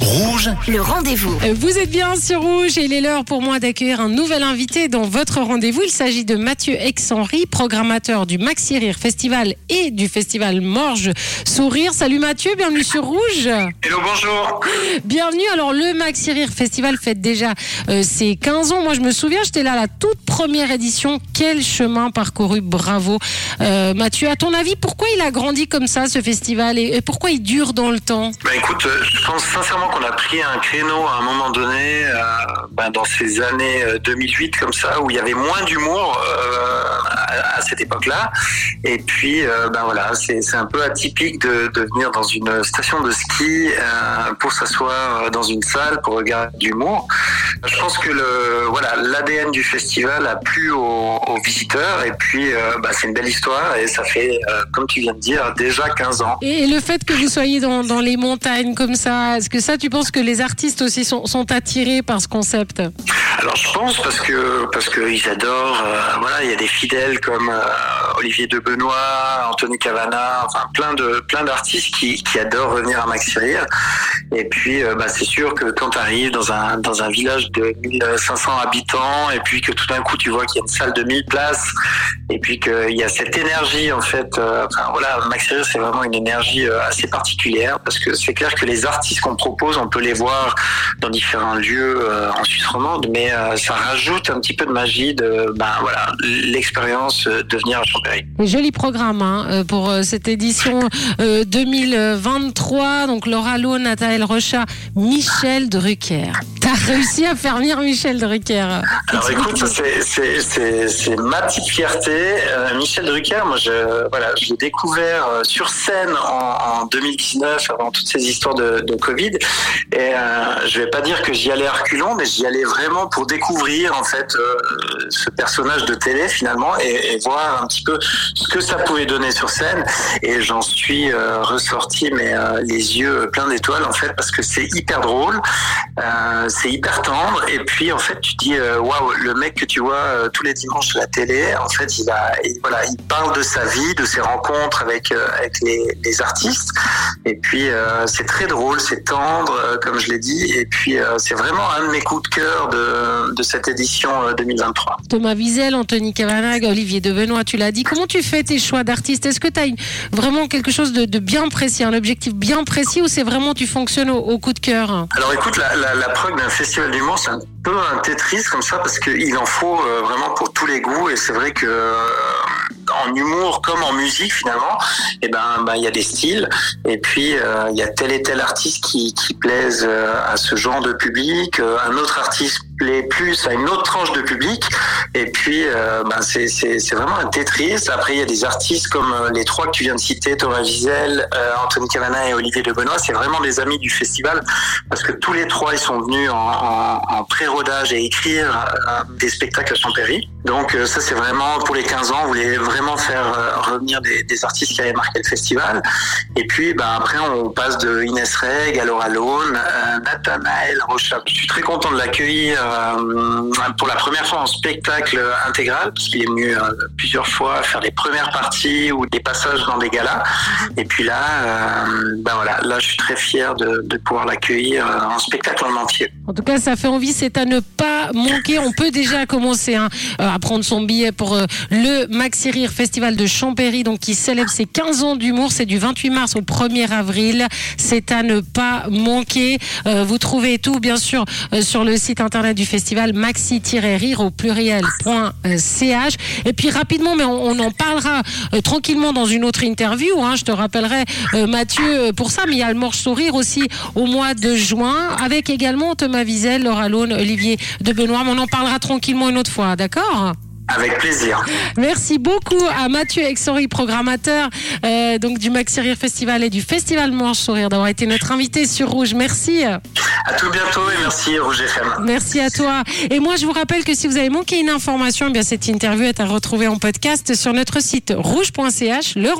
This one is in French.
Rouge, Le rendez-vous. Euh, Vous êtes bien sur Rouge et il est l'heure pour moi d'accueillir un nouvel invité dans votre rendez-vous. Il s'agit de Mathieu Ex-Henri, programmateur du Maxi Rire Festival et du festival Morge Sourire. Salut Mathieu, bienvenue sur Rouge. Hello, bonjour. Bienvenue. Alors le Maxi Rire Festival fête déjà euh, ses 15 ans. Moi je me souviens, j'étais là à la toute première édition. Quel chemin parcouru, bravo. Euh, Mathieu, à ton avis, pourquoi il a grandi comme ça ce festival et, et pourquoi il dure dans le temps? Bah écoute, euh, je pense sincèrement qu'on a pris un créneau à un moment donné, euh, bah, dans ces années euh, 2008 comme ça, où il y avait moins d'humour euh, à, cette époque-là. Et puis, euh, ben voilà, c'est un peu atypique de, venir dans une station de ski euh, pour s'asseoir euh, dans une salle pour regarder d'humour. Je pense que le voilà l'ADN du festival a plu aux, visiteurs et puis euh, bah, c'est une belle histoire et ça fait, euh, comme tu viens de dire, déjà 15 ans. Et le fait que vous soyez dans, dans les montagnes comme ça, est-ce que ça, tu penses que les artistes aussi sont, attirés par ce concept? Alors je pense parce que parce que ils adorent. euh, voilà, il y a des fidèles comme euh, Olivier de Benoît, Anthony Cavana, enfin plein de plein d'artistes qui, qui adorent revenir à Maxi Rire. Et puis euh, bah, c'est sûr que quand tu arrives dans un dans un village de 1500 habitants et puis que tout d'un coup tu vois qu'il y a une salle de 1000 places et puis qu'il y a cette énergie en fait. enfin voilà, c'est vraiment une énergie assez particulière parce que c'est clair que les artistes qu'on propose, on peut les voir dans différents lieux en Suisse romande, mais euh, ça rajoute un petit peu de magie de ben voilà l'expérience euh, de venir à Champéry. Joli programme hein, euh, pour cette édition euh, 2023. Donc Laura Lowe, Nathalie Rocha, Michel Drucker. Réussi à faire venir Michel Drucker. Alors écoute, c'est ma petite fierté. Euh, Michel Drucker, moi je voilà, je l'ai découvert euh, sur scène en, en 2019 avant toutes ces histoires de, Covid. Et euh, je vais pas dire que j'y allais à reculons, mais j'y allais vraiment pour découvrir en fait euh, ce personnage de télé finalement et, et voir un petit peu ce que ça pouvait donner sur scène. Et j'en suis euh, ressorti mais les yeux pleins d'étoiles en fait parce que c'est hyper drôle, euh, c'est hyper tendre. Et puis en fait tu dis euh, waouh le mec que tu vois euh, tous les dimanches à la télé, en fait il a il- voilà il parle de sa vie, de ses rencontres avec euh, avec les, les artistes. Et puis c'est très drôle, c'est tendre comme je l'ai dit. Et puis c'est vraiment un de mes coups de cœur de de cette édition euh, 2023. Thomas Wiesel, Anthony Kavanagh, Olivier de Benoît, tu l'as dit. Comment tu fais tes choix d'artistes? Est-ce que tu as vraiment quelque chose de, de bien précis, un objectif bien précis ou c'est vraiment tu fonctionnes au, au coup de cœur? Alors écoute, la, la, la prog d'un festival d'humour, c'est un peu un Tetris comme ça parce qu'il en faut euh, vraiment pour tous les goûts. Et c'est vrai que euh, en humour comme en musique finalement, et ben ben, il y a des styles. Et puis euh, il y a tel et tel artiste qui, euh, à ce genre de public, un autre artiste plaît plus à une autre tranche de public et puis euh, ben, c'est vraiment un Tetris. Après il y a des artistes comme euh, les trois que tu viens de citer, Thomas Wiesel, euh, Anthony Cavana et Olivier de Benoît, c'est vraiment des amis du festival parce que tous les trois ils sont venus en, en, pré-rodage et écrire euh, des spectacles à Champéry. Donc ça c'est vraiment pour les 15 ans, on voulait vraiment faire revenir des, artistes qui avaient marqué le festival. Et puis ben, après on passe de Inès Reg Laura Lone, Nathanaël Rocha. Je suis très content de l'accueillir pour la première fois en spectacle intégral parce qu'il est venu euh, plusieurs fois faire les premières parties ou des passages dans des galas. Et puis là, euh, ben voilà, là je suis très fier de, pouvoir l'accueillir euh, en spectacle en entier. En tout cas, ça fait envie, c'est à ne pas manquer. On peut déjà commencer hein, euh, à prendre son billet pour euh, le Maxi Rire Festival de Champéry, donc qui célèbre ses 15 ans d'humour. C'est du 28 mars au 1er avril. C'est à ne pas manquer. Euh, vous trouvez tout, bien sûr, euh, sur le site internet du festival maxi-rire au pluriel.ch. Et puis rapidement, mais on, en parlera euh, tranquillement dans une autre interview. Hein, je te rappellerai, euh, Mathieu, euh, pour ça, mais il y a le Morche Sourire aussi au mois de juin, avec également Thomas Wiesel, Laura Lone, Olivier de Benoît. Mais on en parlera tranquillement une autre fois, d'accord? Avec plaisir. Merci beaucoup à Mathieu Exori, programmateur euh, donc du Maxi Rire Festival et du Festival Morche Sourire, d'avoir été notre invité sur Rouge. Merci. À tout bientôt et merci Rouge FM. Merci à toi. Et moi, je vous rappelle que si vous avez manqué une information, eh bien cette interview est à retrouver en podcast sur notre site rouge.ch. Le